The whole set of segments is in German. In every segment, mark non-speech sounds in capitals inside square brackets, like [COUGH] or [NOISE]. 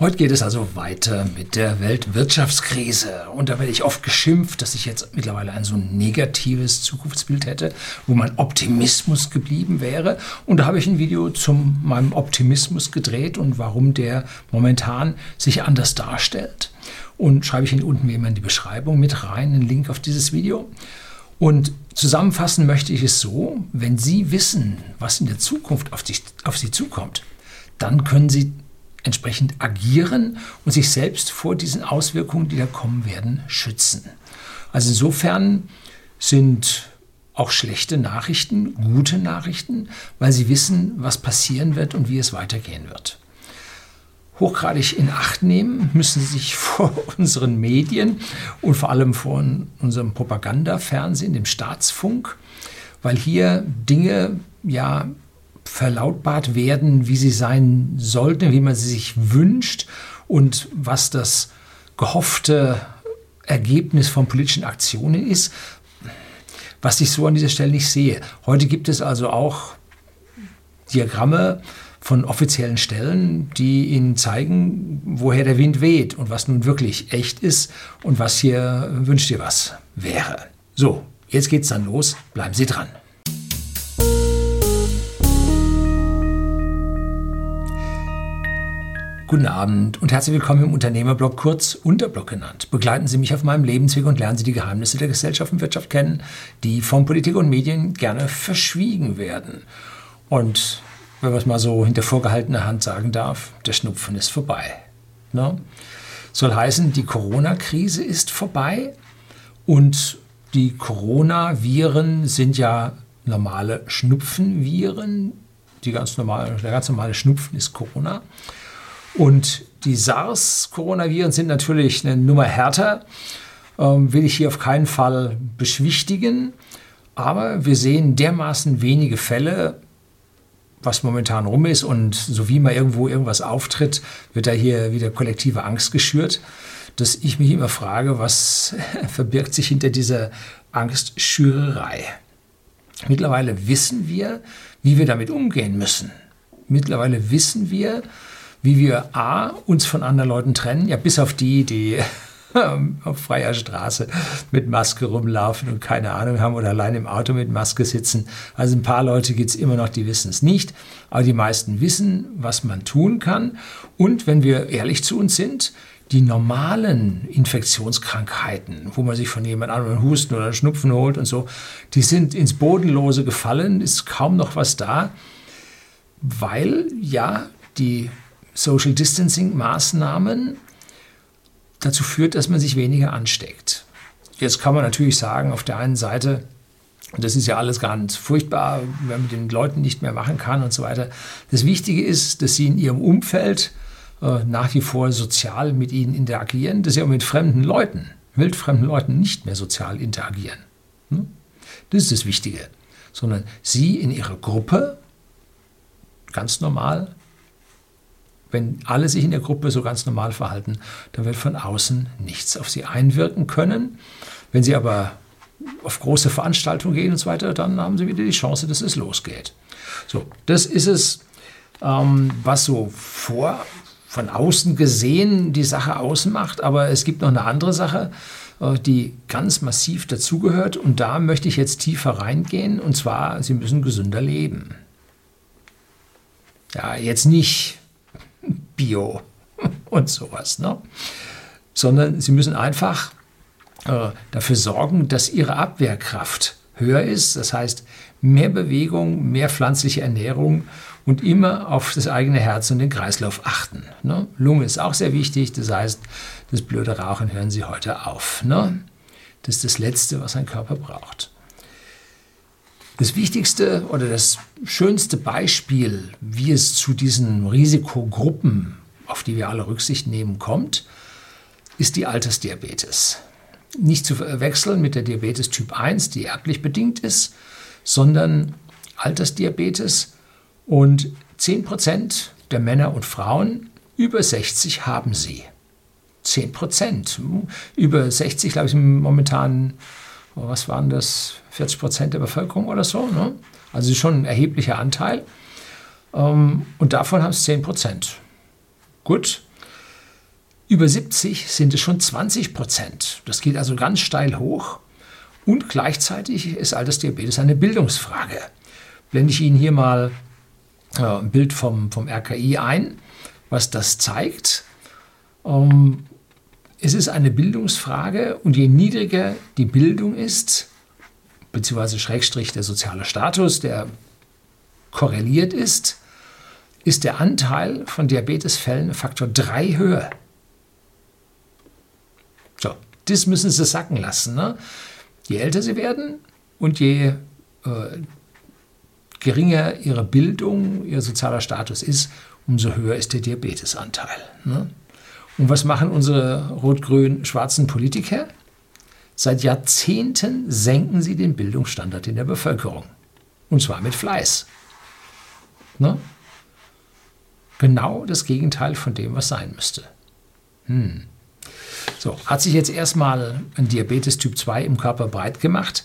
Heute geht es also weiter mit der Weltwirtschaftskrise. Und da werde ich oft geschimpft, dass ich jetzt mittlerweile ein so negatives Zukunftsbild hätte, wo mein Optimismus geblieben wäre. Und da habe ich ein Video zu meinem Optimismus gedreht und warum der momentan sich anders darstellt. Und schreibe ich Ihnen unten wie immer in die Beschreibung mit rein, einen Link auf dieses Video. Und zusammenfassen möchte ich es so, wenn Sie wissen, was in der Zukunft auf, sich, auf Sie zukommt, dann können Sie entsprechend agieren und sich selbst vor diesen Auswirkungen, die da kommen werden, schützen. Also insofern sind auch schlechte Nachrichten gute Nachrichten, weil sie wissen, was passieren wird und wie es weitergehen wird. Hochgradig in Acht nehmen müssen sie sich [LAUGHS] vor unseren Medien und vor allem vor unserem Propagandafernsehen, dem Staatsfunk, weil hier Dinge ja verlautbart werden, wie sie sein sollten, wie man sie sich wünscht und was das gehoffte Ergebnis von politischen Aktionen ist, was ich so an dieser Stelle nicht sehe. Heute gibt es also auch Diagramme von offiziellen Stellen, die Ihnen zeigen, woher der Wind weht und was nun wirklich echt ist und was hier wünscht ihr was wäre. So, jetzt geht's dann los. Bleiben Sie dran. Guten Abend und herzlich willkommen im Unternehmerblog, kurz Unterblog genannt. Begleiten Sie mich auf meinem Lebensweg und lernen Sie die Geheimnisse der Gesellschaft und Wirtschaft kennen, die von Politik und Medien gerne verschwiegen werden. Und wenn man es mal so hinter vorgehaltener Hand sagen darf, der Schnupfen ist vorbei. Ne? Soll heißen, die Corona-Krise ist vorbei und die Coronaviren sind ja normale Schnupfenviren. Die ganz normale, der ganz normale Schnupfen ist Corona. Und die SARS-Coronaviren sind natürlich eine Nummer härter, ähm, will ich hier auf keinen Fall beschwichtigen. Aber wir sehen dermaßen wenige Fälle, was momentan rum ist. Und so wie mal irgendwo irgendwas auftritt, wird da hier wieder kollektive Angst geschürt, dass ich mich immer frage, was [LAUGHS] verbirgt sich hinter dieser Angstschürerei. Mittlerweile wissen wir, wie wir damit umgehen müssen. Mittlerweile wissen wir, wie wir A, uns von anderen Leuten trennen, ja bis auf die, die [LAUGHS] auf freier Straße mit Maske rumlaufen und keine Ahnung haben oder allein im Auto mit Maske sitzen. Also ein paar Leute gibt es immer noch, die wissen es nicht, aber die meisten wissen, was man tun kann. Und wenn wir ehrlich zu uns sind, die normalen Infektionskrankheiten, wo man sich von jemand anderem Husten oder Schnupfen holt und so, die sind ins Bodenlose gefallen, ist kaum noch was da, weil ja die Social Distancing Maßnahmen dazu führt, dass man sich weniger ansteckt. Jetzt kann man natürlich sagen, auf der einen Seite, das ist ja alles ganz furchtbar, wenn man den Leuten nicht mehr machen kann und so weiter. Das Wichtige ist, dass sie in ihrem Umfeld äh, nach wie vor sozial mit ihnen interagieren, dass sie auch mit fremden Leuten, wildfremden Leuten nicht mehr sozial interagieren. Hm? Das ist das Wichtige. Sondern sie in ihrer Gruppe ganz normal wenn alle sich in der Gruppe so ganz normal verhalten, dann wird von außen nichts auf sie einwirken können. Wenn sie aber auf große Veranstaltungen gehen und so weiter, dann haben sie wieder die Chance, dass es losgeht. So, das ist es, ähm, was so vor, von außen gesehen die Sache ausmacht. Aber es gibt noch eine andere Sache, äh, die ganz massiv dazugehört. Und da möchte ich jetzt tiefer reingehen. Und zwar, Sie müssen gesünder leben. Ja, jetzt nicht Bio [LAUGHS] und sowas, ne? sondern sie müssen einfach äh, dafür sorgen, dass ihre Abwehrkraft höher ist. Das heißt, mehr Bewegung, mehr pflanzliche Ernährung und immer auf das eigene Herz und den Kreislauf achten. Ne? Lunge ist auch sehr wichtig. Das heißt, das blöde Rauchen hören Sie heute auf. Ne? Das ist das Letzte, was ein Körper braucht. Das wichtigste oder das schönste Beispiel, wie es zu diesen Risikogruppen, auf die wir alle Rücksicht nehmen, kommt, ist die Altersdiabetes. Nicht zu verwechseln mit der Diabetes Typ 1, die erblich bedingt ist, sondern Altersdiabetes. Und 10% der Männer und Frauen über 60 haben sie. 10%. Über 60, glaube ich, momentan was waren das, 40 Prozent der Bevölkerung oder so. Ne? Also schon ein erheblicher Anteil. Ähm, und davon haben es 10 Prozent. Gut. Über 70 sind es schon 20 Prozent. Das geht also ganz steil hoch. Und gleichzeitig ist Altersdiabetes eine Bildungsfrage. Blende ich Ihnen hier mal äh, ein Bild vom, vom RKI ein, was das zeigt. Ähm, es ist eine Bildungsfrage und je niedriger die Bildung ist, beziehungsweise Schrägstrich der soziale Status, der korreliert ist, ist der Anteil von Diabetesfällen Faktor 3 höher. So, das müssen Sie sacken lassen. Ne? Je älter Sie werden und je äh, geringer Ihre Bildung, Ihr sozialer Status ist, umso höher ist der Diabetesanteil. Ne? Und was machen unsere rot-grün-schwarzen Politiker? Seit Jahrzehnten senken sie den Bildungsstandard in der Bevölkerung. Und zwar mit Fleiß. Ne? Genau das Gegenteil von dem, was sein müsste. Hm. So, hat sich jetzt erstmal ein Diabetes Typ 2 im Körper breit gemacht,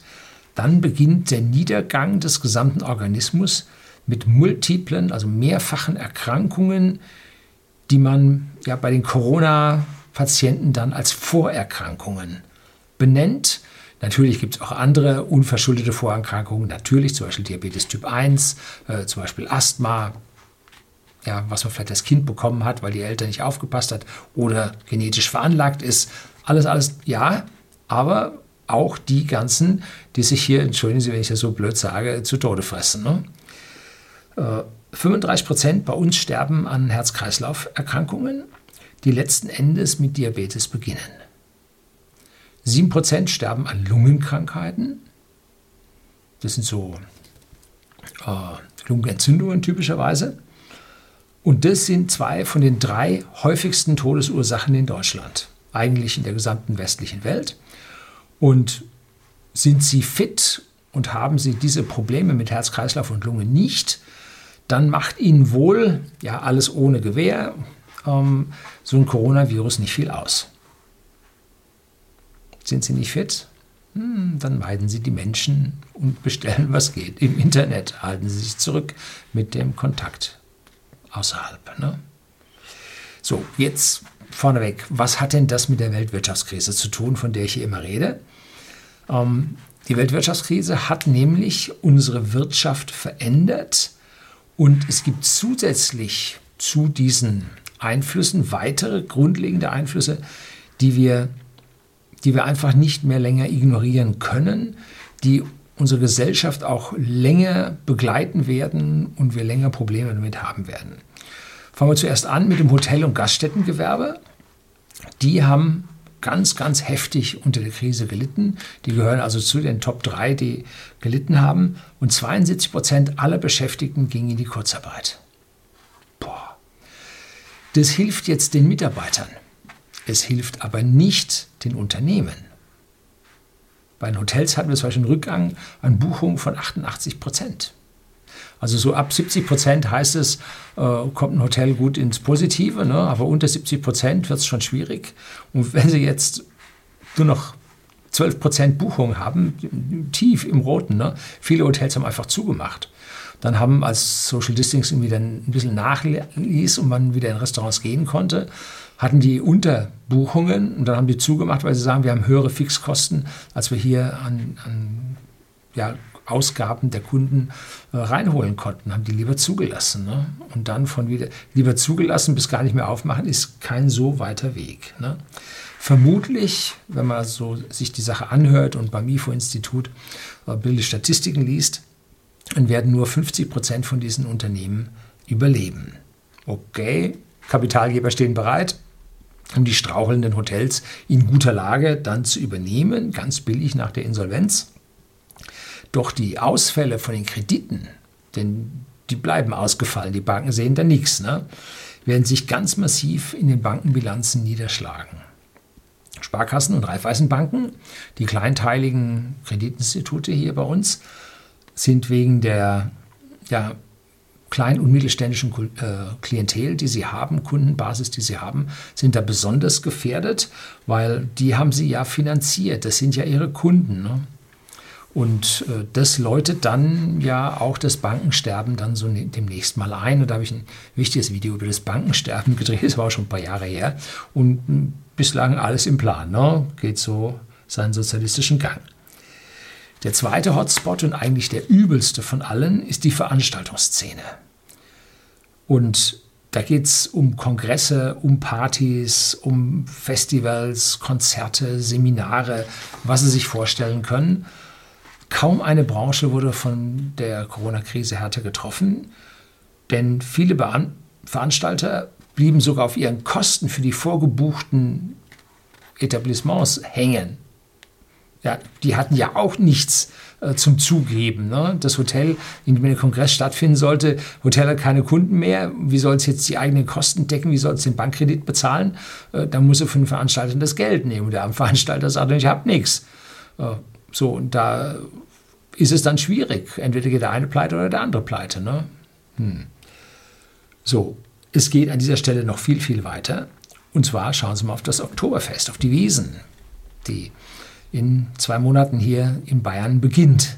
dann beginnt der Niedergang des gesamten Organismus mit multiplen, also mehrfachen Erkrankungen, die man ja bei den Corona-Patienten dann als Vorerkrankungen benennt. Natürlich gibt es auch andere unverschuldete Vorerkrankungen, natürlich zum Beispiel Diabetes Typ 1, äh, zum Beispiel Asthma, ja, was man vielleicht als Kind bekommen hat, weil die Eltern nicht aufgepasst hat oder genetisch veranlagt ist. Alles, alles, ja, aber auch die ganzen, die sich hier, entschuldigen Sie, wenn ich das so blöd sage, zu Tode fressen. Ne? Äh, 35 Prozent bei uns sterben an Herz-Kreislauf-Erkrankungen, die letzten Endes mit Diabetes beginnen. 7 Prozent sterben an Lungenkrankheiten. Das sind so äh, Lungenentzündungen typischerweise. Und das sind zwei von den drei häufigsten Todesursachen in Deutschland, eigentlich in der gesamten westlichen Welt. Und sind Sie fit und haben Sie diese Probleme mit Herz, Kreislauf und Lunge nicht, dann macht Ihnen wohl, ja, alles ohne Gewehr, ähm, so ein Coronavirus nicht viel aus. Sind Sie nicht fit? Hm, dann meiden Sie die Menschen und bestellen, was geht. Im Internet halten Sie sich zurück mit dem Kontakt außerhalb. Ne? So, jetzt vorneweg, was hat denn das mit der Weltwirtschaftskrise zu tun, von der ich hier immer rede? Ähm, die Weltwirtschaftskrise hat nämlich unsere Wirtschaft verändert und es gibt zusätzlich zu diesen Einflüssen weitere grundlegende Einflüsse, die wir, die wir einfach nicht mehr länger ignorieren können, die unsere Gesellschaft auch länger begleiten werden und wir länger Probleme damit haben werden. Fangen wir zuerst an mit dem Hotel- und Gaststättengewerbe. Die haben ganz, ganz heftig unter der Krise gelitten. Die gehören also zu den Top 3, die gelitten haben. Und 72 Prozent aller Beschäftigten gingen in die Kurzarbeit. Boah. Das hilft jetzt den Mitarbeitern. Es hilft aber nicht den Unternehmen. Bei den Hotels hatten wir zum Beispiel einen Rückgang an Buchungen von 88 Prozent. Also so ab 70 Prozent heißt es, äh, kommt ein Hotel gut ins Positive, ne? aber unter 70 Prozent wird es schon schwierig. Und wenn Sie jetzt nur noch 12 Prozent Buchung haben, tief im Roten, ne? viele Hotels haben einfach zugemacht. Dann haben als Social Distancing wieder ein bisschen nachließ und man wieder in Restaurants gehen konnte, hatten die Unterbuchungen und dann haben die zugemacht, weil sie sagen, wir haben höhere Fixkosten, als wir hier an, an ja, Ausgaben der Kunden äh, reinholen konnten, haben die lieber zugelassen. Ne? Und dann von wieder lieber zugelassen bis gar nicht mehr aufmachen, ist kein so weiter Weg. Ne? Vermutlich, wenn man so sich die Sache anhört und beim IFO-Institut äh, Bilde Statistiken liest, dann werden nur 50 Prozent von diesen Unternehmen überleben. Okay, Kapitalgeber stehen bereit, um die strauchelnden Hotels in guter Lage dann zu übernehmen, ganz billig nach der Insolvenz. Doch die Ausfälle von den Krediten, denn die bleiben ausgefallen, die Banken sehen da nichts, ne, werden sich ganz massiv in den Bankenbilanzen niederschlagen. Sparkassen und Raiffeisenbanken, die kleinteiligen Kreditinstitute hier bei uns, sind wegen der ja, kleinen und mittelständischen äh, Klientel, die sie haben, Kundenbasis, die sie haben, sind da besonders gefährdet, weil die haben sie ja finanziert. Das sind ja ihre Kunden. Ne? Und äh, das läutet dann ja auch das Bankensterben dann so ne-, demnächst mal ein. Und da habe ich ein wichtiges Video über das Bankensterben [LAUGHS] gedreht, das war auch schon ein paar Jahre her. Und hm, bislang alles im Plan, ne? geht so seinen sozialistischen Gang. Der zweite Hotspot und eigentlich der übelste von allen ist die Veranstaltungsszene. Und da geht es um Kongresse, um Partys, um Festivals, Konzerte, Seminare, was Sie sich vorstellen können. Kaum eine Branche wurde von der Corona-Krise härter getroffen, denn viele Bean Veranstalter blieben sogar auf ihren Kosten für die vorgebuchten Etablissements hängen. Ja, die hatten ja auch nichts äh, zum Zugeben. Ne? Das Hotel, in dem der Kongress stattfinden sollte, Hotel hat keine Kunden mehr. Wie soll es jetzt die eigenen Kosten decken? Wie soll es den Bankkredit bezahlen? Äh, dann muss er von den Veranstaltern das Geld nehmen. Und der [LAUGHS] Veranstalter sagt, ich habe nichts. Äh, so, und da ist es dann schwierig. Entweder geht der eine pleite oder der andere pleite. Ne? Hm. So, es geht an dieser Stelle noch viel, viel weiter. Und zwar schauen Sie mal auf das Oktoberfest, auf die Wiesen, die in zwei Monaten hier in Bayern beginnt.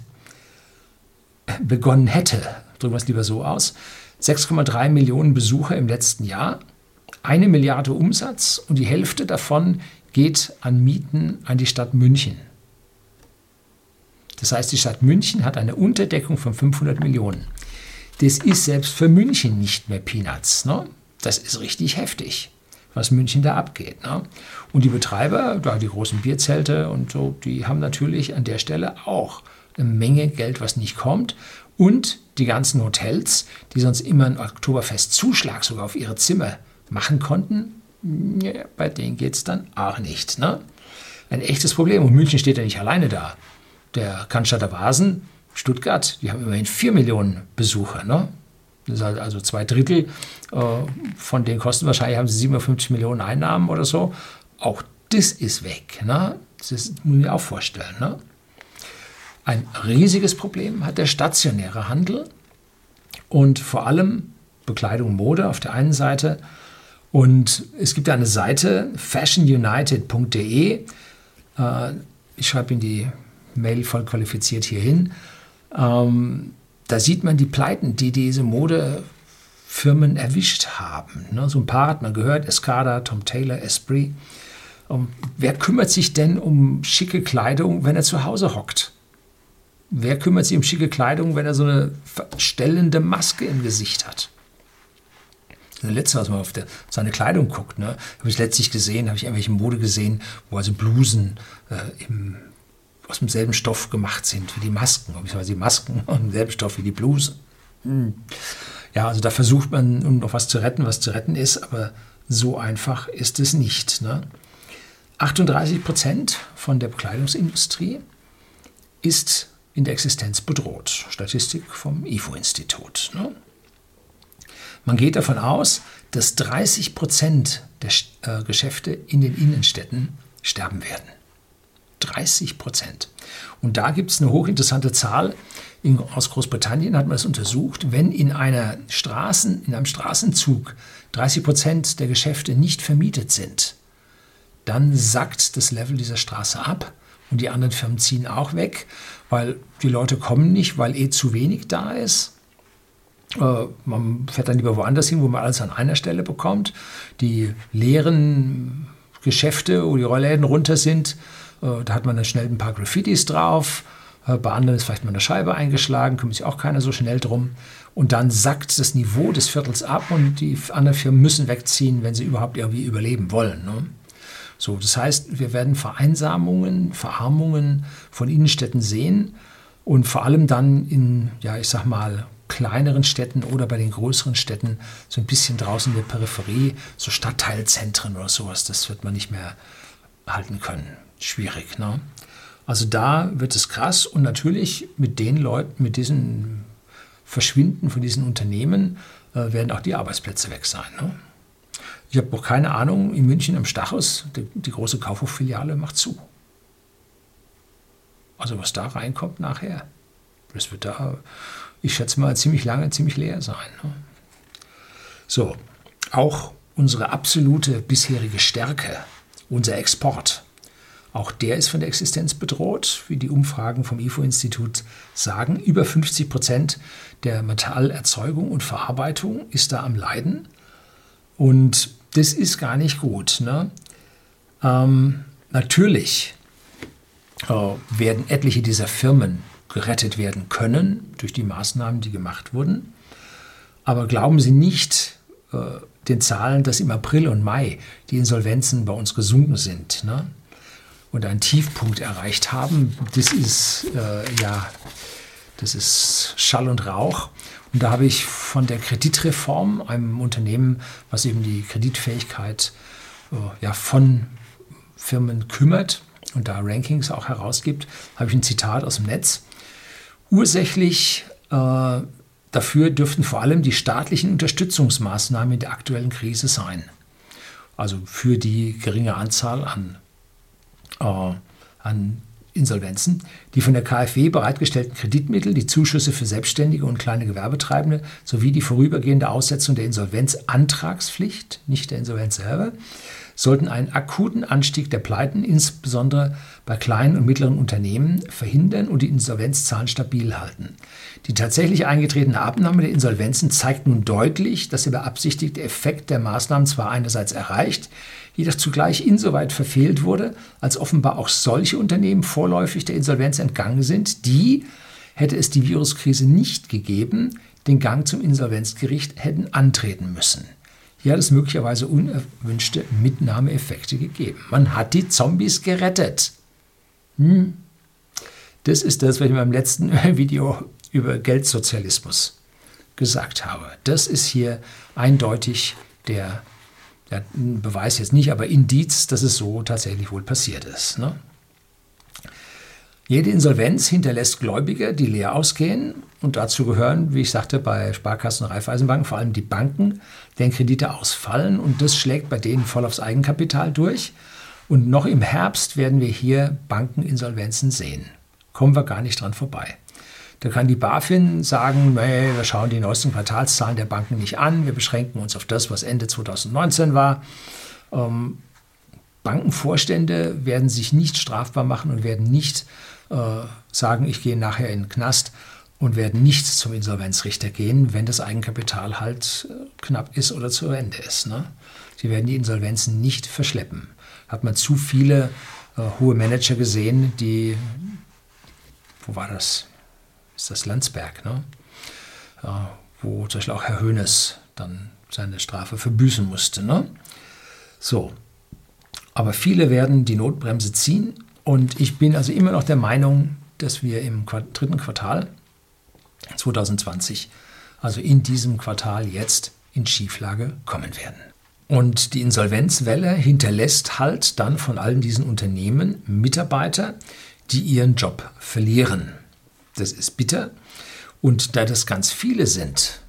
Begonnen hätte, drücken wir es lieber so aus, 6,3 Millionen Besucher im letzten Jahr, eine Milliarde Umsatz und die Hälfte davon geht an Mieten an die Stadt München. Das heißt, die Stadt München hat eine Unterdeckung von 500 Millionen. Das ist selbst für München nicht mehr Peanuts. Ne? Das ist richtig heftig, was München da abgeht. Ne? Und die Betreiber, da die großen Bierzelte und so, die haben natürlich an der Stelle auch eine Menge Geld, was nicht kommt. Und die ganzen Hotels, die sonst immer einen Oktoberfest-Zuschlag sogar auf ihre Zimmer machen konnten, ja, bei denen geht es dann auch nicht. Ne? Ein echtes Problem. Und München steht ja nicht alleine da der Cannstatter Vasen, Stuttgart, die haben immerhin 4 Millionen Besucher. Ne? Also zwei Drittel äh, von den Kosten. Wahrscheinlich haben sie 57 Millionen Einnahmen oder so. Auch das ist weg. Ne? Das muss man mir auch vorstellen. Ne? Ein riesiges Problem hat der stationäre Handel und vor allem Bekleidung, Mode auf der einen Seite. Und es gibt eine Seite, fashionunited.de. Äh, ich schreibe in die Mail voll qualifiziert hierhin. Ähm, da sieht man die Pleiten, die diese Modefirmen erwischt haben. Ne, so ein paar hat man gehört, Escada, Tom Taylor, Esprit. Um, wer kümmert sich denn um schicke Kleidung, wenn er zu Hause hockt? Wer kümmert sich um schicke Kleidung, wenn er so eine verstellende Maske im Gesicht hat? Das letzte, was man auf der, seine Kleidung guckt, ne, habe ich letztlich gesehen, habe ich irgendwelche Mode gesehen, wo also Blusen äh, im aus demselben Stoff gemacht sind wie die Masken, beziehungsweise die Masken [LAUGHS] aus demselben Stoff wie die Bluse. Hm. Ja, also da versucht man, um noch was zu retten, was zu retten ist, aber so einfach ist es nicht. Ne? 38 Prozent von der Bekleidungsindustrie ist in der Existenz bedroht. Statistik vom IFO-Institut. Ne? Man geht davon aus, dass 30 Prozent der äh, Geschäfte in den Innenstädten sterben werden. 30 Prozent. Und da gibt es eine hochinteressante Zahl. In, aus Großbritannien hat man es untersucht. Wenn in, einer Straßen, in einem Straßenzug 30 Prozent der Geschäfte nicht vermietet sind, dann sackt das Level dieser Straße ab und die anderen Firmen ziehen auch weg, weil die Leute kommen nicht, weil eh zu wenig da ist. Äh, man fährt dann lieber woanders hin, wo man alles an einer Stelle bekommt. Die leeren Geschäfte, wo die Rollläden runter sind, da hat man dann schnell ein paar Graffitis drauf. Äh, bei anderen ist vielleicht mal eine Scheibe eingeschlagen, kümmert sich auch keiner so schnell drum. Und dann sackt das Niveau des Viertels ab und die anderen Firmen müssen wegziehen, wenn sie überhaupt irgendwie überleben wollen. Ne? So, das heißt, wir werden Vereinsamungen, Verarmungen von Innenstädten sehen und vor allem dann in, ja, ich sag mal, kleineren Städten oder bei den größeren Städten so ein bisschen draußen in der Peripherie, so Stadtteilzentren oder sowas, das wird man nicht mehr halten können schwierig. Ne? Also da wird es krass und natürlich mit den Leuten, mit diesem Verschwinden von diesen Unternehmen äh, werden auch die Arbeitsplätze weg sein. Ne? Ich habe auch keine Ahnung, in München am Stachus, die, die große Kaufhoffiliale macht zu. Also was da reinkommt nachher, das wird da, ich schätze mal, ziemlich lange, ziemlich leer sein. Ne? So, auch unsere absolute bisherige Stärke, unser Export, Auch der ist von der Existenz bedroht, wie die Umfragen vom IFO-Institut sagen. Über 50 Prozent der Metallerzeugung und Verarbeitung ist da am Leiden. Und das ist gar nicht gut. Ne? Ähm, natürlich äh, werden etliche dieser Firmen gerettet werden können durch die Maßnahmen, die gemacht wurden. Aber glauben Sie nicht äh, den Zahlen, dass im April und Mai die Insolvenzen bei uns gesunken sind ne? Und einen Tiefpunkt erreicht haben. Das ist äh, ja, das ist Schall und Rauch. Und da habe ich von der Kreditreform, einem Unternehmen, was eben die Kreditfähigkeit äh, ja, von Firmen kümmert und da Rankings auch herausgibt, habe ich ein Zitat aus dem Netz. Ursächlich äh, dafür dürften vor allem die staatlichen Unterstützungsmaßnahmen in der aktuellen Krise sein. Also für die geringe Anzahl an, an Insolvenzen. Die von der KfW bereitgestellten Kreditmittel, die Zuschüsse für Selbstständige und kleine Gewerbetreibende sowie die vorübergehende Aussetzung der Insolvenzantragspflicht, nicht der Insolvenz selber, sollten einen akuten Anstieg der Pleiten, insbesondere bei kleinen und mittleren Unternehmen, verhindern und die Insolvenzzahlen stabil halten. Die tatsächlich eingetretene Abnahme der Insolvenzen zeigt nun deutlich, dass der beabsichtigte Effekt der Maßnahmen zwar einerseits erreicht, jedoch zugleich insoweit verfehlt wurde, als offenbar auch solche Unternehmen vorläufig der Insolvenz entgangen sind, die, hätte es die Viruskrise nicht gegeben, den Gang zum Insolvenzgericht hätten antreten müssen. Hier hat es möglicherweise unerwünschte Mitnahmeeffekte gegeben. Man hat die Zombies gerettet. Hm. Das ist das, was ich in meinem letzten [LAUGHS] Video über Geldsozialismus gesagt habe. Das ist hier eindeutig der, der Beweis jetzt nicht, aber Indiz, dass es so tatsächlich wohl passiert ist. Ne? Jede Insolvenz hinterlässt Gläubiger, die leer ausgehen. Und dazu gehören, wie ich sagte, bei Sparkassen und Raiffeisenbanken vor allem die Banken, deren Kredite ausfallen. Und das schlägt bei denen voll aufs Eigenkapital durch. Und noch im Herbst werden wir hier Bankeninsolvenzen sehen. Kommen wir gar nicht dran vorbei. Da kann die BaFin sagen, hey, wir schauen die neuesten Quartalszahlen der Banken nicht an, wir beschränken uns auf das, was Ende 2019 war. Ähm, Bankenvorstände werden sich nicht strafbar machen und werden nicht äh, sagen, ich gehe nachher in den Knast und werden nicht zum Insolvenzrichter gehen, wenn das Eigenkapital halt äh, knapp ist oder zu Ende ist. Ne? Sie werden die Insolvenzen nicht verschleppen. Hat man zu viele äh, hohe Manager gesehen, die, wo war das? Ist das Landsberg, ne? Wo zum Beispiel auch Herr Hoeneß dann seine Strafe verbüßen musste. Ne? So, aber viele werden die Notbremse ziehen und ich bin also immer noch der Meinung, dass wir im dritten Quartal 2020, also in diesem Quartal jetzt, in Schieflage kommen werden. Und die Insolvenzwelle hinterlässt halt dann von allen diesen Unternehmen Mitarbeiter, die ihren Job verlieren. Das ist bitter. Und da das ganz viele sind,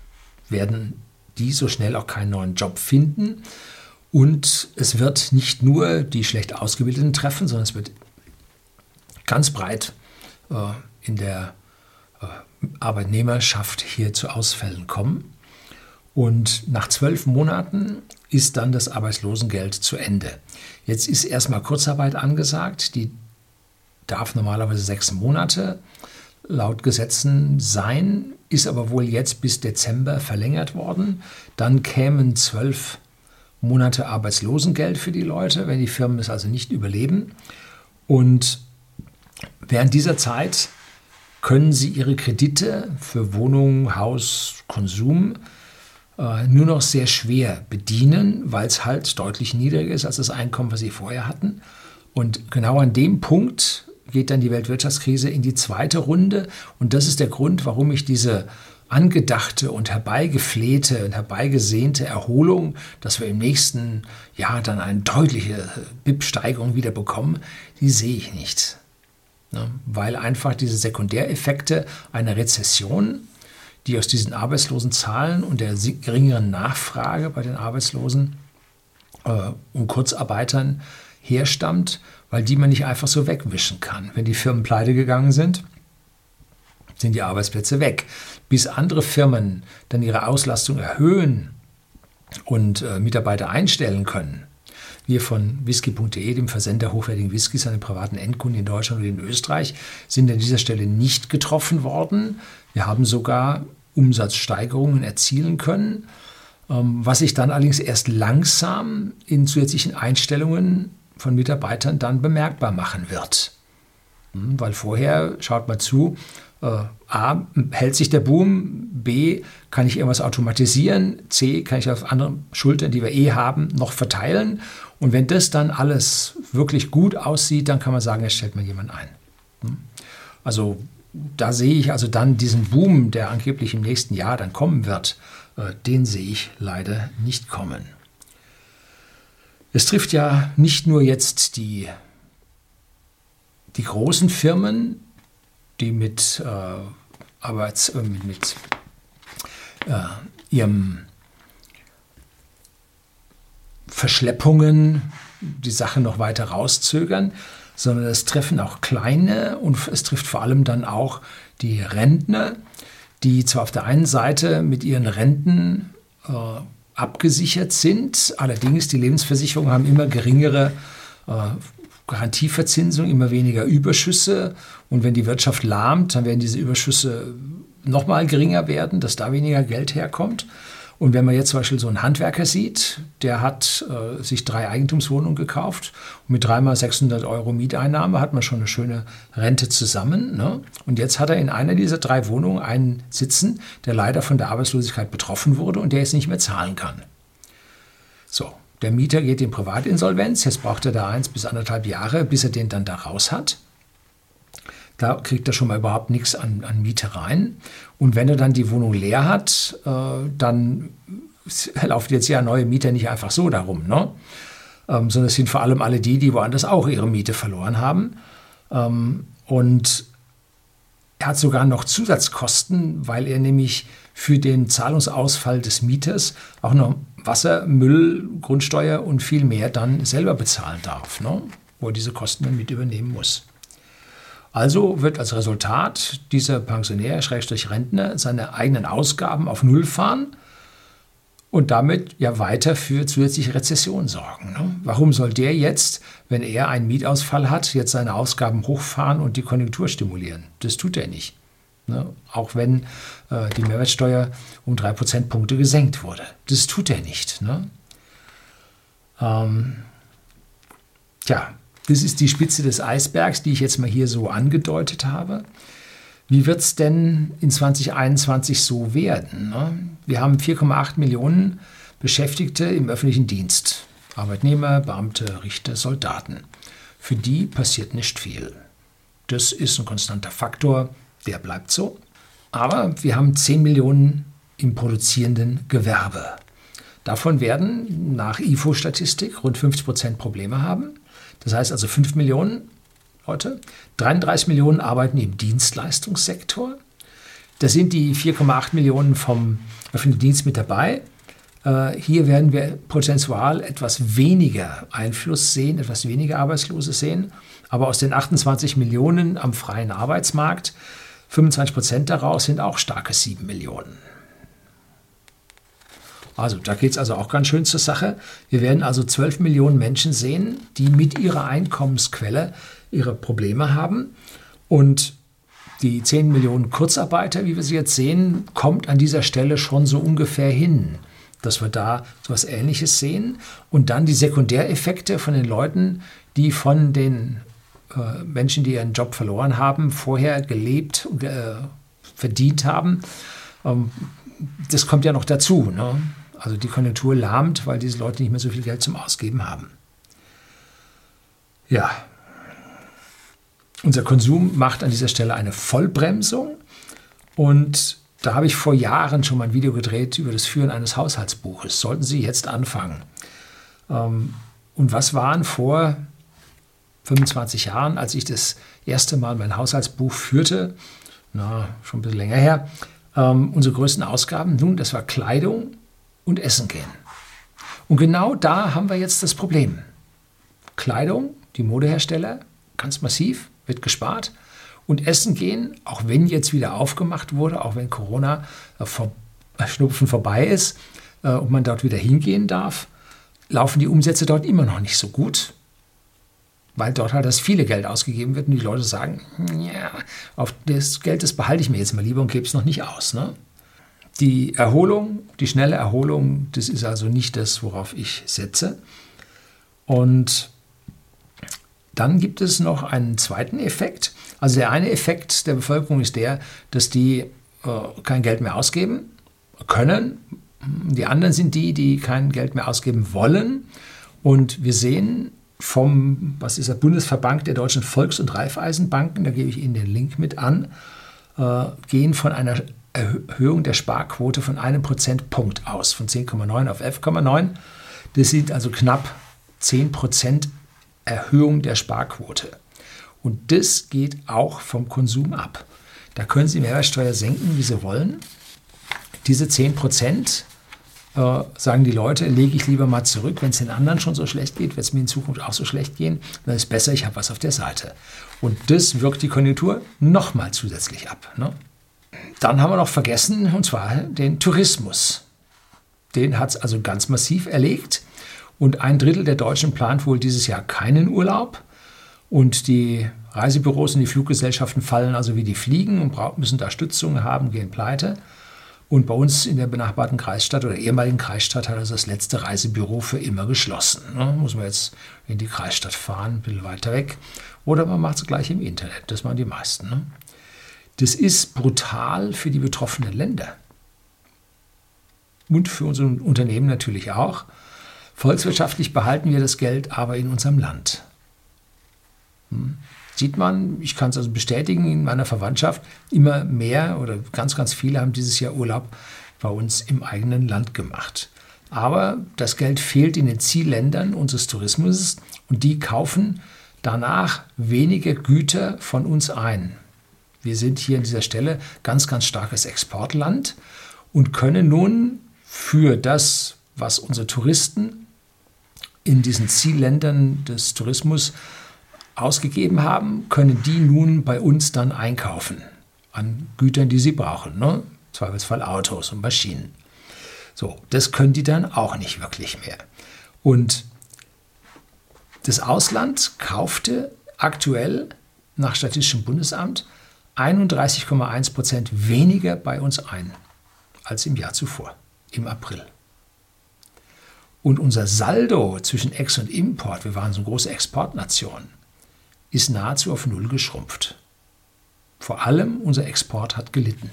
werden die so schnell auch keinen neuen Job finden. Und es wird nicht nur die schlecht Ausgebildeten treffen, sondern es wird ganz breit äh, in der äh, Arbeitnehmerschaft hier zu Ausfällen kommen. Und nach zwölf Monaten ist dann das Arbeitslosengeld zu Ende. Jetzt ist erstmal Kurzarbeit angesagt, die darf normalerweise sechs Monate laut Gesetzen sein, ist aber wohl jetzt bis Dezember verlängert worden. Dann kämen zwölf Monate Arbeitslosengeld für die Leute, wenn die Firmen es also nicht überleben. Und Während dieser Zeit können Sie Ihre Kredite für Wohnung, Haus, Konsum äh, nur noch sehr schwer bedienen, weil es halt deutlich niedriger ist als das Einkommen, was Sie vorher hatten. Und genau an dem Punkt geht dann die Weltwirtschaftskrise in die zweite Runde. Und das ist der Grund, warum ich diese angedachte und herbeigeflehte und herbeigesehnte Erholung, dass wir im nächsten Jahr dann eine deutliche BIP-Steigerung wieder bekommen, die sehe ich nicht. Ne? Weil einfach diese Sekundäreffekte einer Rezession, die aus diesen Arbeitslosenzahlen und der geringeren Nachfrage bei den Arbeitslosen äh, und Kurzarbeitern herstammt, weil die man nicht einfach so wegwischen kann. Wenn die Firmen pleite gegangen sind, sind die Arbeitsplätze weg. Bis andere Firmen dann ihre Auslastung erhöhen und äh, Mitarbeiter einstellen können, Wir von whisky.de, dem Versender hochwertigen Whiskys an den privaten Endkunden in Deutschland und in Österreich, sind an dieser Stelle nicht getroffen worden. Wir haben sogar Umsatzsteigerungen erzielen können, ähm, was sich dann allerdings erst langsam in zusätzlichen Einstellungen von Mitarbeitern dann bemerkbar machen wird. Hm, weil vorher, schaut mal zu, äh, A, hält sich der Boom, B, kann ich irgendwas automatisieren, C, kann ich auf andere Schultern, die wir eh haben, noch verteilen. Und wenn das dann alles wirklich gut aussieht, dann kann man sagen, jetzt stellt man jemanden ein. Hm? Also da sehe ich also dann diesen Boom, der angeblich im nächsten Jahr dann kommen wird, äh, den sehe ich leider nicht kommen. Es trifft ja nicht nur jetzt die, die großen Firmen, die mit, äh, Arbeits, äh, mit, mit äh, ihrem Verschleppungen die Sache noch weiter rauszögern, sondern es treffen auch kleine und es trifft vor allem dann auch die Rentner, die zwar auf der einen Seite mit ihren Renten äh, abgesichert sind, allerdings die Lebensversicherungen haben immer geringere äh, Garantieverzinsung, immer weniger Überschüsse und wenn die Wirtschaft lahmt, dann werden diese Überschüsse noch mal geringer werden, dass da weniger Geld herkommt. Und wenn man jetzt zum Beispiel so einen Handwerker sieht, der hat äh, sich drei Eigentumswohnungen gekauft und mit dreimal 600 Euro Mieteinnahme hat man schon eine schöne Rente zusammen. Ne? Und jetzt hat er in einer dieser drei Wohnungen einen sitzen, der leider von der Arbeitslosigkeit betroffen wurde und der jetzt nicht mehr zahlen kann. So, der Mieter geht in Privatinsolvenz, jetzt braucht er da eins bis anderthalb Jahre, bis er den dann da raus hat. Da kriegt er schon mal überhaupt nichts an, an Miete rein. Und wenn er dann die Wohnung leer hat, äh, dann [LAUGHS] laufen jetzt ja neue Mieter nicht einfach so darum, ne? Ähm, sondern es sind vor allem alle die, die woanders auch ihre Miete verloren haben. Ähm, und er hat sogar noch Zusatzkosten, weil er nämlich für den Zahlungsausfall des Mieters auch noch Wasser, Müll, Grundsteuer und viel mehr dann selber bezahlen darf, ne? wo er diese Kosten dann mit übernehmen muss. Also wird als Resultat dieser Pensionär, Schrägstrich Rentner, seine eigenen Ausgaben auf Null fahren und damit ja weiter für zusätzliche Rezession sorgen. Ne? Warum soll der jetzt, wenn er einen Mietausfall hat, jetzt seine Ausgaben hochfahren und die Konjunktur stimulieren? Das tut er nicht. Ne? Auch wenn äh, die Mehrwertsteuer um drei Prozentpunkte gesenkt wurde. Das tut er nicht. Ne? Ähm, tja, das ist die Spitze des Eisbergs, die ich jetzt mal hier so angedeutet habe. Wie wird es denn in 2021 so werden? Ne? Wir haben 4,8 Millionen Beschäftigte im öffentlichen Dienst. Arbeitnehmer, Beamte, Richter, Soldaten. Für die passiert nicht viel. Das ist ein konstanter Faktor, der bleibt so. Aber wir haben 10 Millionen im produzierenden Gewerbe. Davon werden nach IFO-Statistik rund 50 Prozent Probleme haben. Das heißt also 5 Millionen Leute. 33 Millionen arbeiten im Dienstleistungssektor. Da sind die 4,8 Millionen vom öffentlichen Dienst mit dabei. Äh, hier werden wir prozentual etwas weniger Einfluss sehen, etwas weniger Arbeitslose sehen. Aber aus den 28 Millionen am freien Arbeitsmarkt, 25 Prozent daraus sind auch starke 7 Millionen. Also da geht es also auch ganz schön zur Sache. Wir werden also 12 Millionen Menschen sehen, die mit ihrer Einkommensquelle ihre Probleme haben. Und die 10 Millionen Kurzarbeiter, wie wir sie jetzt sehen, kommt an dieser Stelle schon so ungefähr hin, dass wir da so etwas Ähnliches sehen. Und dann die Sekundäreffekte von den Leuten, die von den äh, Menschen, die ihren Job verloren haben, vorher gelebt äh, verdient haben. Ähm, das kommt ja noch dazu. Ne? Also die Konjunktur lahmt, weil diese Leute nicht mehr so viel Geld zum Ausgeben haben. Ja, unser Konsum macht an dieser Stelle eine Vollbremsung und da habe ich vor Jahren schon mal ein Video gedreht über das Führen eines Haushaltsbuches. Sollten Sie jetzt anfangen. Ähm, und was waren vor 25 Jahren, als ich das erste Mal mein Haushaltsbuch führte, na, schon ein bisschen länger her, ähm, unsere größten Ausgaben? Nun, das war Kleidung, und essen gehen. Und genau da haben wir jetzt das Problem. Kleidung, die Modehersteller, ganz massiv, wird gespart. Und Essen gehen, auch wenn jetzt wieder aufgemacht wurde, auch wenn Corona äh, vor, äh, Schnupfen vorbei ist äh, und man dort wieder hingehen darf, laufen die Umsätze dort immer noch nicht so gut, weil dort halt das viele Geld ausgegeben wird und die Leute sagen, ja, auf das Geld, das behalte ich mir jetzt mal lieber und gebe es noch nicht aus. Ne? Die Erholung, die schnelle Erholung, das ist also nicht das, worauf ich setze. Und dann gibt es noch einen zweiten Effekt. Also der eine Effekt der Bevölkerung ist der, dass die äh, kein Geld mehr ausgeben können. Die anderen sind die, die kein Geld mehr ausgeben wollen. Und wir sehen vom, was ist der Bundesverband der deutschen Volks- und Raiffeisenbanken, da gebe ich Ihnen den Link mit an, äh, gehen von einer Erhöhung der Sparquote von einem Prozentpunkt aus, von 10,9 auf 11,9. Das sind also knapp 10 Prozent Erhöhung der Sparquote. Und das geht auch vom Konsum ab. Da können Sie Mehrwertsteuer senken, wie Sie wollen. Diese 10 Prozent, äh, sagen die Leute, lege ich lieber mal zurück. Wenn es den anderen schon so schlecht geht, wird es mir in Zukunft auch so schlecht gehen. Dann ist es besser, ich habe was auf der Seite. Und das wirkt die Konjunktur nochmal zusätzlich ab. Ne? Dann haben wir noch vergessen, und zwar den Tourismus. Den hat es also ganz massiv erlegt. Und ein Drittel der Deutschen plant wohl dieses Jahr keinen Urlaub. Und die Reisebüros und die Fluggesellschaften fallen also wie die Fliegen und müssen da Stützungen haben, gehen pleite. Und bei uns in der benachbarten Kreisstadt oder ehemaligen Kreisstadt hat also das letzte Reisebüro für immer geschlossen. Ne? Muss man jetzt in die Kreisstadt fahren, ein bisschen weiter weg. Oder man macht es gleich im Internet. Das machen die meisten. Ne? Das ist brutal für die betroffenen Länder. Und für unsere Unternehmen natürlich auch. Volkswirtschaftlich behalten wir das Geld aber in unserem Land. Hm. Sieht man, ich kann es also bestätigen, in meiner Verwandtschaft immer mehr oder ganz, ganz viele haben dieses Jahr Urlaub bei uns im eigenen Land gemacht. Aber das Geld fehlt in den Zielländern unseres Tourismus und die kaufen danach weniger Güter von uns ein. Wir sind hier an dieser Stelle ganz, ganz starkes Exportland und können nun für das, was unsere Touristen in diesen Zielländern des Tourismus ausgegeben haben, können die nun bei uns dann einkaufen an Gütern, die sie brauchen. Ne? Zweifelsfall Autos und Maschinen. So, das können die dann auch nicht wirklich mehr. Und das Ausland kaufte aktuell nach Statistischem Bundesamt 31,1 Prozent weniger bei uns ein als im Jahr zuvor, im April. Und unser Saldo zwischen Ex- und Import, wir waren so eine große Exportnation, ist nahezu auf Null geschrumpft. Vor allem unser Export hat gelitten.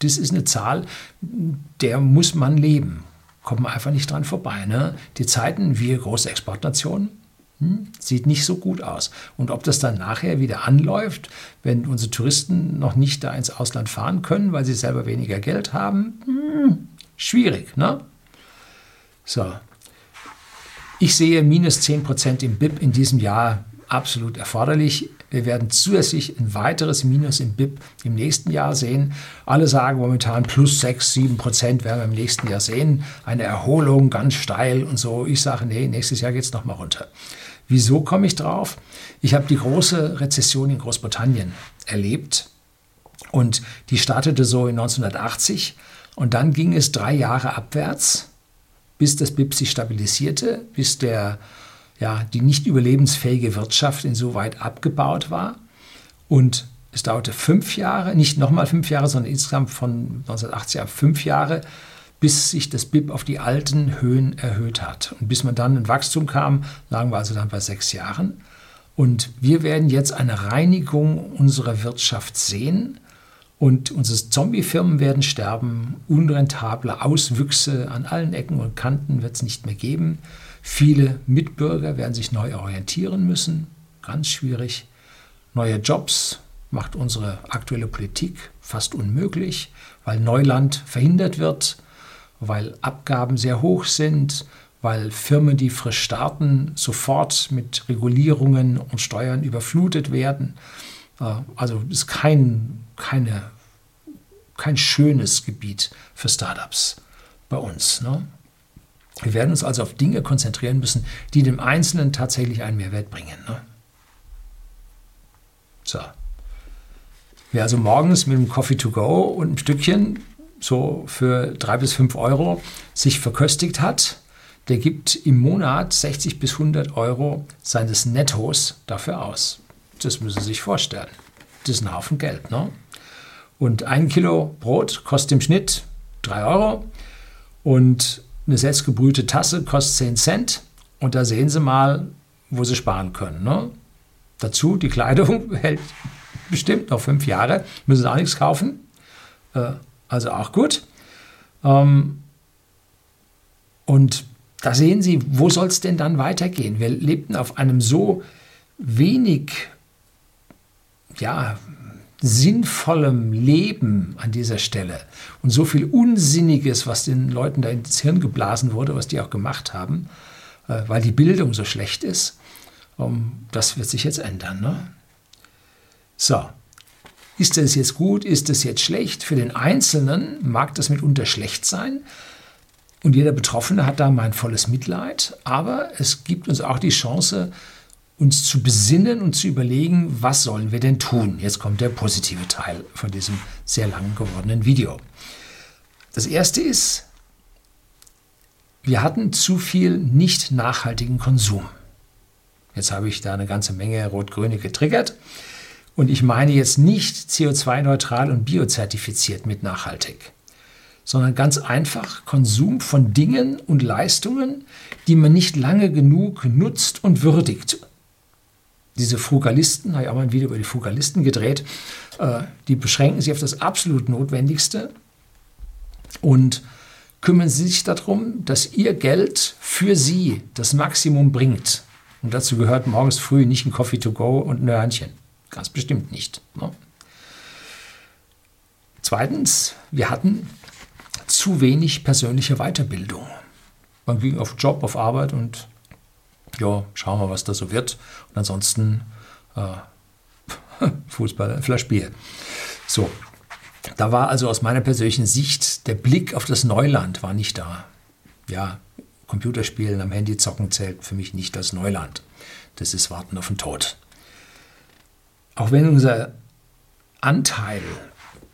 Das ist eine Zahl, der muss man leben. Kommt man einfach nicht dran vorbei. Ne? Die Zeiten, wir große Exportnationen, hm, sieht nicht so gut aus. Und ob das dann nachher wieder anläuft, wenn unsere Touristen noch nicht da ins Ausland fahren können, weil sie selber weniger Geld haben, hm, schwierig. Ne? So. Ich sehe minus 10% im BIP in diesem Jahr absolut erforderlich. Wir werden zusätzlich ein weiteres Minus im BIP im nächsten Jahr sehen. Alle sagen momentan plus 6, 7 Prozent werden wir im nächsten Jahr sehen. Eine Erholung ganz steil und so. Ich sage, nee, nächstes Jahr geht es nochmal runter. Wieso komme ich drauf? Ich habe die große Rezession in Großbritannien erlebt und die startete so in 1980 und dann ging es drei Jahre abwärts bis das BIP sich stabilisierte, bis der, ja, die nicht überlebensfähige Wirtschaft insoweit abgebaut war. Und es dauerte fünf Jahre, nicht nochmal fünf Jahre, sondern insgesamt von 1980 ab fünf Jahre, bis sich das BIP auf die alten Höhen erhöht hat. Und bis man dann ein Wachstum kam, lagen wir also dann bei sechs Jahren. Und wir werden jetzt eine Reinigung unserer Wirtschaft sehen. Und unsere Zombie-Firmen werden sterben, unrentable Auswüchse an allen Ecken und Kanten wird es nicht mehr geben. Viele Mitbürger werden sich neu orientieren müssen, ganz schwierig. Neue Jobs macht unsere aktuelle Politik fast unmöglich, weil Neuland verhindert wird, weil Abgaben sehr hoch sind, weil Firmen, die frisch starten, sofort mit Regulierungen und Steuern überflutet werden. Äh, also ist kein, keine, kein schönes Gebiet für Startups bei uns. Ne? Wir werden uns also auf Dinge konzentrieren müssen, die dem Einzelnen tatsächlich einen Mehrwert bringen. Ne? So. Wer also morgens mit einem Coffee to go und ein Stückchen so für drei bis fünf Euro sich verköstigt hat, der gibt im Monat 60 bis 100 Euro seines Nettos dafür aus. Das müssen Sie sich vorstellen. Das ist ein Haufen Geld. Ne? Und ein Kilo Brot kostet im Schnitt 3 Euro und eine selbstgebrühte Tasse kostet 10 Cent. Und da sehen Sie mal, wo Sie sparen können. Ne? Dazu, die Kleidung [LAUGHS] hält bestimmt noch fünf Jahre, müssen Sie auch nichts kaufen. Äh, also auch gut. Ähm, und da sehen Sie, wo soll es denn dann weitergehen? Wir lebten auf einem so wenig ja, sinnvollem Leben an dieser Stelle und so viel Unsinniges, was den Leuten da ins Hirn geblasen wurde, was die auch gemacht haben, äh, weil die Bildung so schlecht ist. Um, das wird sich jetzt ändern. Ne? So, ist das jetzt gut? Ist das jetzt schlecht? Für den Einzelnen mag das mitunter schlecht sein. Und jeder Betroffene hat da mein volles Mitleid. Aber es gibt uns auch die Chance, uns zu besinnen und zu überlegen, was sollen wir denn tun? Jetzt kommt der positive Teil von diesem sehr lang gewordenen Video. Das erste ist, wir hatten zu viel nicht nachhaltigen Konsum. Jetzt habe ich da eine ganze Menge Rot-Grüne getriggert. Und ich meine jetzt nicht CO2-neutral und biozertifiziert mit nachhaltig, sondern ganz einfach Konsum von Dingen und Leistungen, die man nicht lange genug nutzt und würdigt. Diese Frugalisten, habe ich auch mal ein Video über die Frugalisten gedreht, äh, die beschränken sich auf das absolut Notwendigste und kümmern sich darum, dass ihr Geld für sie das Maximum bringt. Und dazu gehört morgens früh nicht ein Coffee to go und ein Hörnchen. Ganz bestimmt nicht. Ne? Zweitens, wir hatten zu wenig persönliche Weiterbildung. Man ging auf Job, auf Arbeit und ja, schauen wir, was da so wird. Und ansonsten äh, [LAUGHS] Fußball, vielleicht Bier. So, da war also aus meiner persönlichen Sicht der Blick auf das Neuland war nicht da. Ja, Computerspielen am Handy zocken zählt für mich nicht als Neuland. Das ist Warten auf den Tod auch wenn unser Anteil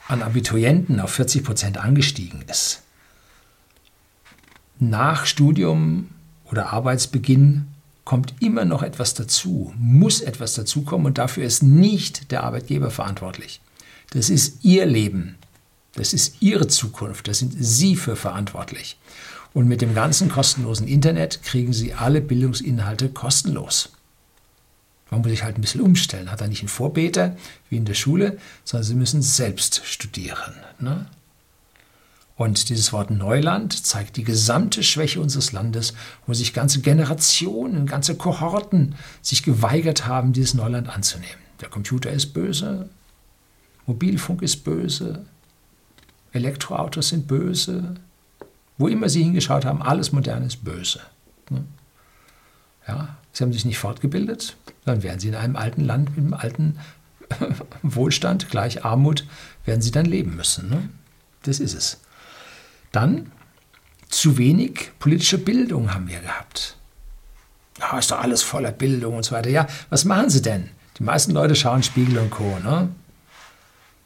an Abiturienten auf 40 Prozent angestiegen ist, nach Studium oder Arbeitsbeginn kommt immer noch etwas dazu, muss etwas dazukommen und dafür ist nicht der Arbeitgeber verantwortlich. Das ist Ihr Leben, das ist Ihre Zukunft, da sind Sie für verantwortlich. Und mit dem ganzen kostenlosen Internet kriegen Sie alle Bildungsinhalte kostenlos. Man muss sich halt ein bisschen umstellen. Hat er nicht einen Vorbeter wie in der Schule, sondern sie müssen selbst studieren. Ne? Und dieses Wort Neuland zeigt die gesamte Schwäche unseres Landes, wo sich ganze Generationen, ganze Kohorten sich geweigert haben, dieses Neuland anzunehmen. Der Computer ist böse, Mobilfunk ist böse, Elektroautos sind böse. Wo immer Sie hingeschaut haben, alles Moderne ist böse. Ne? Ja, Sie haben sich nicht fortgebildet, dann werden Sie in einem alten Land mit einem alten [LAUGHS] Wohlstand, gleich Armut, werden Sie dann leben müssen. Ne? Das ist es. Dann zu wenig politische Bildung haben wir gehabt. Ja, ist doch alles voller Bildung und so weiter. Ja, was machen Sie denn? Die meisten Leute schauen Spiegel und Co. Ne?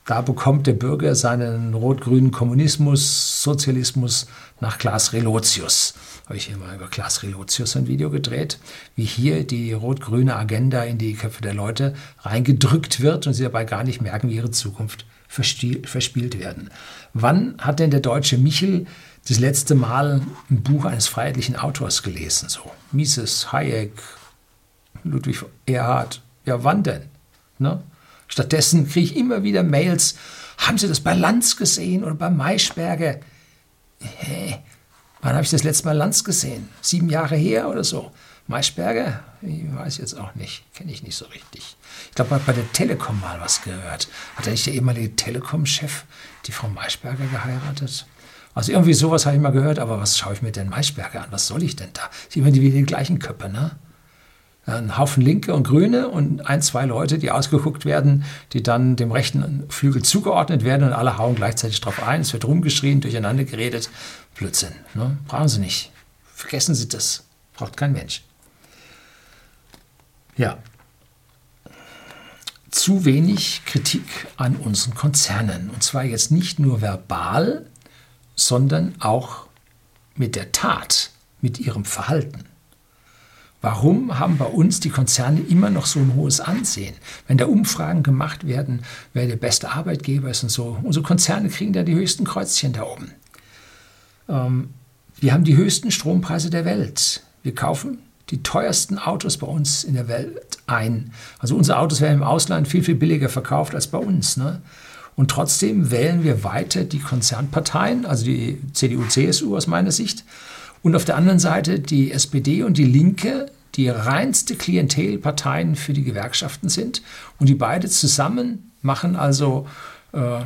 Da bekommt der Bürger seinen rot-grünen Kommunismus, Sozialismus nach Klaas Relotius. Habe ich hier mal über Klaas Relotius ein Video gedreht, wie hier die rot-grüne Agenda in die Köpfe der Leute reingedrückt wird und sie dabei gar nicht merken, wie ihre Zukunft verspielt werden. Wann hat denn der deutsche Michel das letzte Mal ein Buch eines freiheitlichen Autors gelesen? So Mises, Hayek, Ludwig Erhard. Ja, wann denn? Ne? Stattdessen kriege ich immer wieder Mails, haben Sie das bei Lanz gesehen oder bei Maischberger? Hä? Wann habe ich das letzte Mal Lanz gesehen? Sieben Jahre her oder so? Maischberger? Ich weiß jetzt auch nicht, kenne ich nicht so richtig. Ich glaube, man hat bei der Telekom mal was gehört. Hat nicht der ehemalige Telekom-Chef die Frau Maischberger geheiratet? Also irgendwie sowas habe ich mal gehört, aber was schaue ich mir denn Maischberger an? Was soll ich denn da? Sie haben wieder die gleichen Köpfe, ne? Ein Haufen Linke und Grüne und ein, zwei Leute, die ausgeguckt werden, die dann dem rechten Flügel zugeordnet werden und alle hauen gleichzeitig drauf ein. Es wird rumgeschrien, durcheinander geredet. Blödsinn. Ne? Brauchen Sie nicht. Vergessen Sie das. Braucht kein Mensch. Ja. Zu wenig Kritik an unseren Konzernen. Und zwar jetzt nicht nur verbal, sondern auch mit der Tat mit ihrem Verhalten. Warum haben bei uns die Konzerne immer noch so ein hohes Ansehen? Wenn da Umfragen gemacht werden, wer der beste Arbeitgeber ist und so. Unsere Konzerne kriegen da die höchsten Kreuzchen da oben. Ähm, wir haben die höchsten Strompreise der Welt. Wir kaufen die teuersten Autos bei uns in der Welt ein. Also unsere Autos werden im Ausland viel, viel billiger verkauft als bei uns. Ne? Und trotzdem wählen wir weiter die Konzernparteien, also die CDU, CSU aus meiner Sicht, und auf der anderen Seite die SPD und die Linke, die reinste Klientelparteien für die Gewerkschaften sind. Und die beide zusammen machen also äh,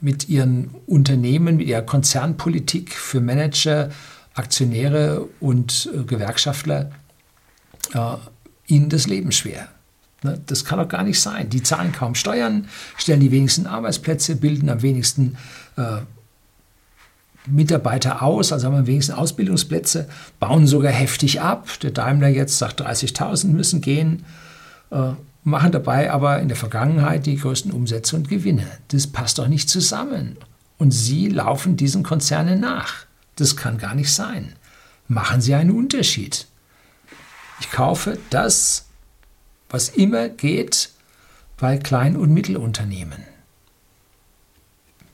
mit ihren Unternehmen, mit ihrer Konzernpolitik für Manager, Aktionäre und äh, Gewerkschaftler äh, ihnen das Leben schwer. Ne? Das kann doch gar nicht sein. Die zahlen kaum Steuern, stellen die wenigsten Arbeitsplätze, bilden am wenigsten äh, Mitarbeiter aus, also haben am wenigsten Ausbildungsplätze, bauen sogar heftig ab. Der Daimler jetzt sagt, 30.000 müssen gehen, äh, machen dabei aber in der Vergangenheit die größten Umsätze und Gewinne. Das passt doch nicht zusammen. Und Sie laufen diesen Konzernen nach. Das kann gar nicht sein. Machen Sie einen Unterschied. Ich kaufe das, was immer geht bei Klein- und Mittelunternehmen.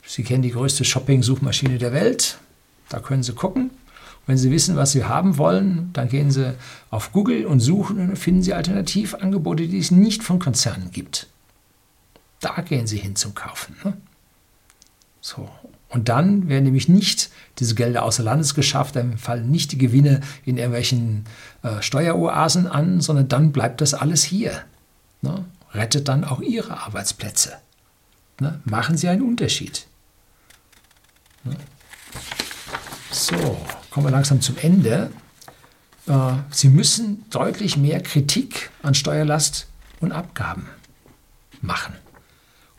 Sie kennen die größte Shopping-Suchmaschine der Welt. Da können Sie gucken. wenn Sie wissen, was Sie haben wollen, dann gehen Sie auf Google und suchen und finden Sie Alternativangebote, die es nicht von Konzernen gibt. Da gehen Sie hin zum Kaufen. Ne? So. Und dann werden nämlich nicht diese Gelder außer Landes geschafft, dann fallen nicht die Gewinne in irgendwelchen äh, Steueroasen an, sondern dann bleibt das alles hier. Ne? Rettet dann auch Ihre Arbeitsplätze. Ne? Machen Sie einen Unterschied. So, kommen wir langsam zum Ende. Äh, Sie müssen deutlich mehr Kritik an Steuerlast und Abgaben machen.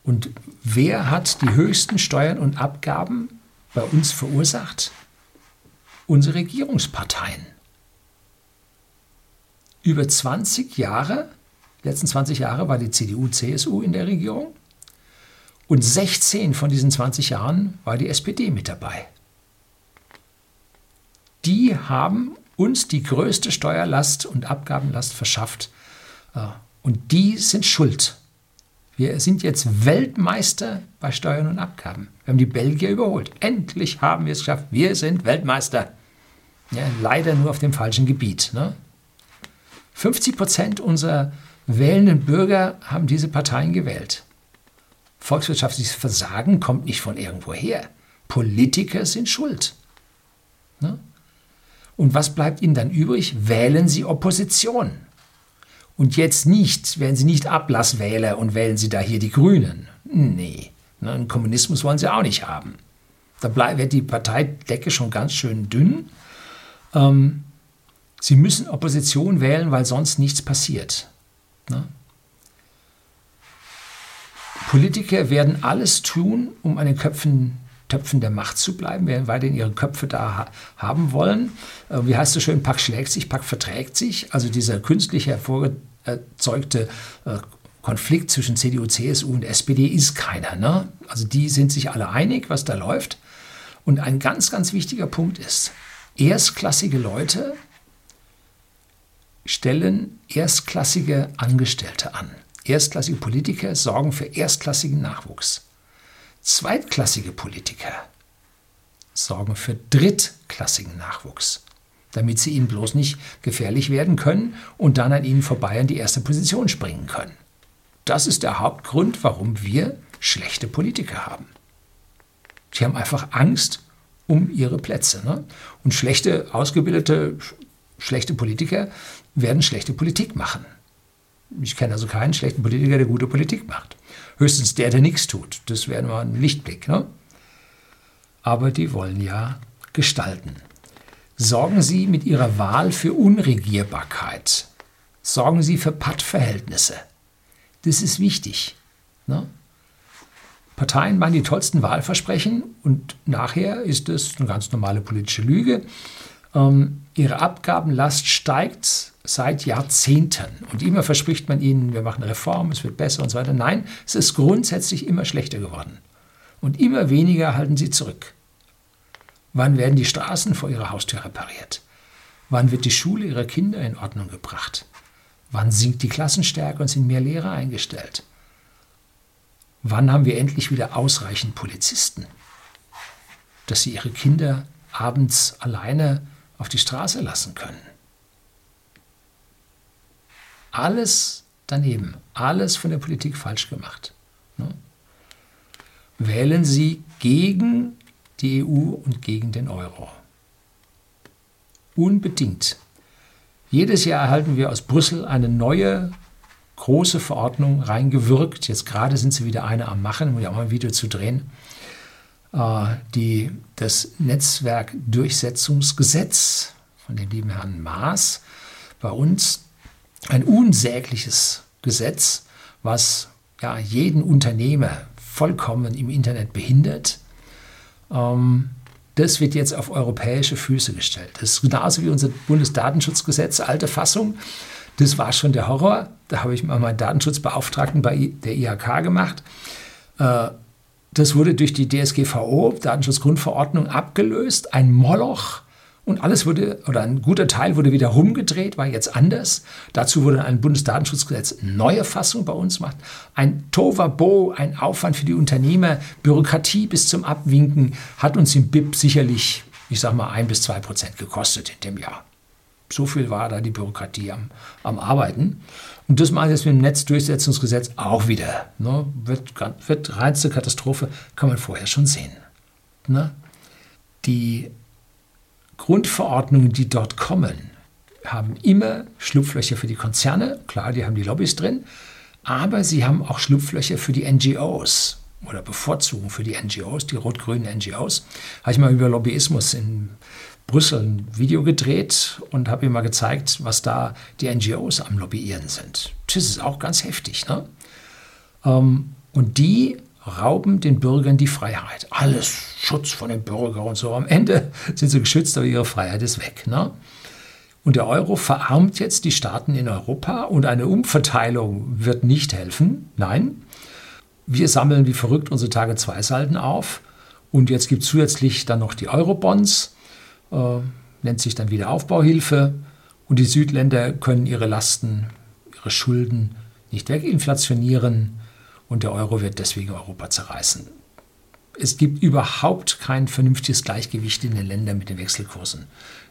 Und wer hat die höchsten Steuern und Abgaben bei uns verursacht? Unsere Regierungsparteien. Über 20 Jahre, letzten 20 Jahre war die CDU, CSU in der Regierung. Und 16 von diesen 20 Jahren war die SPD mit dabei. Die haben uns die größte Steuerlast und Abgabenlast verschafft. Äh, und die sind schuld. Wir sind jetzt Weltmeister bei Steuern und Abgaben. Wir haben die Belgier überholt. Endlich haben wir es geschafft. Wir sind Weltmeister. Ja, leider nur auf dem falschen Gebiet. Ne? 50 Prozent unserer wählenden Bürger haben diese Parteien gewählt. Volkswirtschaftliches Versagen kommt nicht von irgendwoher. Politiker sind schuld. Ne? Und was bleibt ihnen dann übrig? Wählen sie Opposition. Und jetzt nicht, werden sie nicht Ablasswähler und wählen sie da hier die Grünen. Nee, ne, einen Kommunismus wollen sie auch nicht haben. Da wird die Parteidecke schon ganz schön dünn. Ähm, sie müssen Opposition wählen, weil sonst nichts passiert. Ne? Politiker werden alles tun, um an den Köpfen, Töpfen der Macht zu bleiben, werden weiterhin ihre Köpfe da ha haben wollen. Äh, wie heißt es schön, Pack schlägt sich, Pack verträgt sich. Also dieser künstlich hervorgezeugte äh, Konflikt zwischen CDU, CSU und SPD ist keiner. Ne? Also die sind sich alle einig, was da läuft. Und ein ganz, ganz wichtiger Punkt ist, erstklassige Leute stellen erstklassige Angestellte an. Erstklassige Politiker sorgen für erstklassigen Nachwuchs. Zweitklassige Politiker sorgen für drittklassigen Nachwuchs, damit sie ihnen bloß nicht gefährlich werden können und dann an ihnen vorbei an die erste Position springen können. Das ist der Hauptgrund, warum wir schlechte Politiker haben. Sie haben einfach Angst um ihre Plätze. Ne? Und schlechte, ausgebildete, schlechte Politiker werden schlechte Politik machen. Ich kenne also keinen schlechten Politiker, der gute Politik macht. Höchstens der, der nichts tut. Das wäre nur ein Lichtblick. Ne? Aber die wollen ja gestalten. Sorgen Sie mit Ihrer Wahl für Unregierbarkeit. Sorgen Sie für Pattverhältnisse. Das ist wichtig. Ne? Parteien machen die tollsten Wahlversprechen und nachher ist es eine ganz normale politische Lüge. Ähm, ihre Abgabenlast steigt seit Jahrzehnten. Und immer verspricht man ihnen, wir machen Reformen, es wird besser und so weiter. Nein, es ist grundsätzlich immer schlechter geworden. Und immer weniger halten sie zurück. Wann werden die Straßen vor ihrer Haustür repariert? Wann wird die Schule ihrer Kinder in Ordnung gebracht? Wann sinkt die Klassenstärke und sind mehr Lehrer eingestellt? Wann haben wir endlich wieder ausreichend Polizisten, dass sie ihre Kinder abends alleine auf die Straße lassen können? Alles daneben, alles von der Politik falsch gemacht. Ne? Wählen Sie gegen die EU und gegen den Euro. Unbedingt. Jedes Jahr erhalten wir aus Brüssel eine neue große Verordnung reingewirkt. Jetzt gerade sind sie wieder eine am Machen, um ja auch mal ein Video zu drehen. Äh, die, das Netzwerkdurchsetzungsgesetz von dem lieben Herrn Maas bei uns ein unsägliches Gesetz, was ja jeden Unternehmer vollkommen im Internet behindert. Ähm, das wird jetzt auf europäische Füße gestellt. Das ist genauso wie unser Bundesdatenschutzgesetz, alte Fassung. Das war schon der Horror. Da habe ich mal meinen Datenschutzbeauftragten bei der IHK gemacht. Äh, das wurde durch die DSGVO, Datenschutzgrundverordnung, abgelöst. Ein Moloch. Und alles wurde, oder ein guter Teil wurde wieder rumgedreht, war jetzt anders. Dazu wurde ein Bundesdatenschutzgesetz neue Fassung bei uns gemacht. Ein Tovabo, ein Aufwand für die Unternehmer, Bürokratie bis zum Abwinken, hat uns im BIP sicherlich, ich sag mal, ein bis zwei Prozent gekostet in dem Jahr. So viel war da die Bürokratie am, am Arbeiten. Und das mache ich jetzt mit dem Netzdurchsetzungsgesetz auch wieder. Ne? Wird, wird reinste Katastrophe, kann man vorher schon sehen. Ne? Die Grundverordnungen, die dort kommen, haben immer Schlupflöcher für die Konzerne. Klar, die haben die Lobbys drin. Aber sie haben auch Schlupflöcher für die NGOs oder Bevorzugung für die NGOs, die rot-grünen NGOs. Habe ich mal über Lobbyismus in Brüssel ein Video gedreht und habe ihm mal gezeigt, was da die NGOs am Lobbyieren sind. Das ist auch ganz heftig. Ne? Ähm, und die rauben den Bürgern die Freiheit. Alles Schutz von den Bürgern und so. Am Ende sind sie geschützt, aber ihre Freiheit ist weg. Ne? Und der Euro verarmt jetzt die Staaten in Europa und eine Umverteilung wird nicht helfen. Nein, wir sammeln wie verrückt unsere Tage-2-Salden auf. Und jetzt gibt es zusätzlich dann noch die Eurobonds nennt sich dann wieder Aufbauhilfe. Und die Südländer können ihre Lasten, ihre Schulden nicht weginflationieren und der Euro wird deswegen Europa zerreißen. Es gibt überhaupt kein vernünftiges Gleichgewicht in den Ländern mit den Wechselkursen.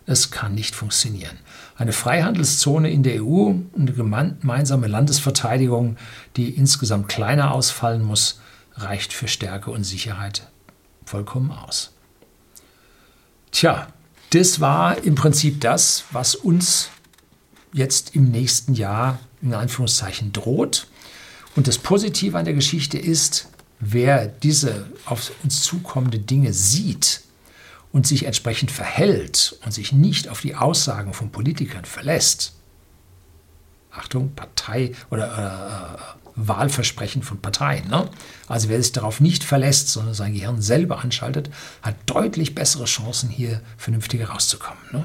Es kann nicht funktionieren. Eine Freihandelszone in der EU und eine gemeinsame Landesverteidigung, die insgesamt kleiner ausfallen muss, reicht für Stärke und Sicherheit vollkommen aus. Tja, das war im Prinzip das, was uns jetzt im nächsten Jahr in Anführungszeichen droht. Und das Positive an der Geschichte ist, wer diese auf uns zukommende Dinge sieht und sich entsprechend verhält und sich nicht auf die Aussagen von Politikern verlässt, Achtung, Partei oder äh, Wahlversprechen von Parteien. Ne? Also wer sich darauf nicht verlässt, sondern sein Gehirn selber anschaltet, hat deutlich bessere Chancen, hier vernünftiger rauszukommen. Ne?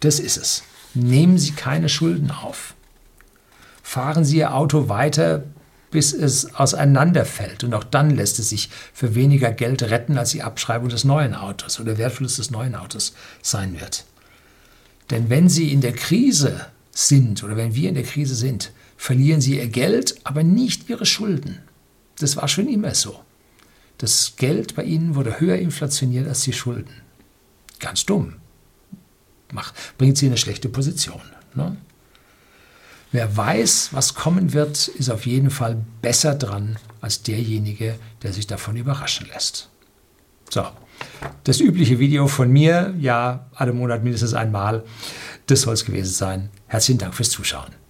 Das ist es. Nehmen Sie keine Schulden auf. Fahren Sie Ihr Auto weiter, bis es auseinanderfällt. Und auch dann lässt es sich für weniger Geld retten, als die Abschreibung des neuen Autos oder der Wertverlust des neuen Autos sein wird. Denn wenn Sie in der Krise sind oder wenn wir in der Krise sind, verlieren sie ihr Geld, aber nicht ihre Schulden. Das war schon immer so. Das Geld bei ihnen wurde höher inflationiert als die Schulden. Ganz dumm. Macht, bringt sie in eine schlechte Position. Ne? Wer weiß, was kommen wird, ist auf jeden Fall besser dran als derjenige, der sich davon überraschen lässt. So, das übliche Video von mir, ja, alle Monat mindestens einmal. Das soll es gewesen sein. Herzlichen Dank fürs Zuschauen.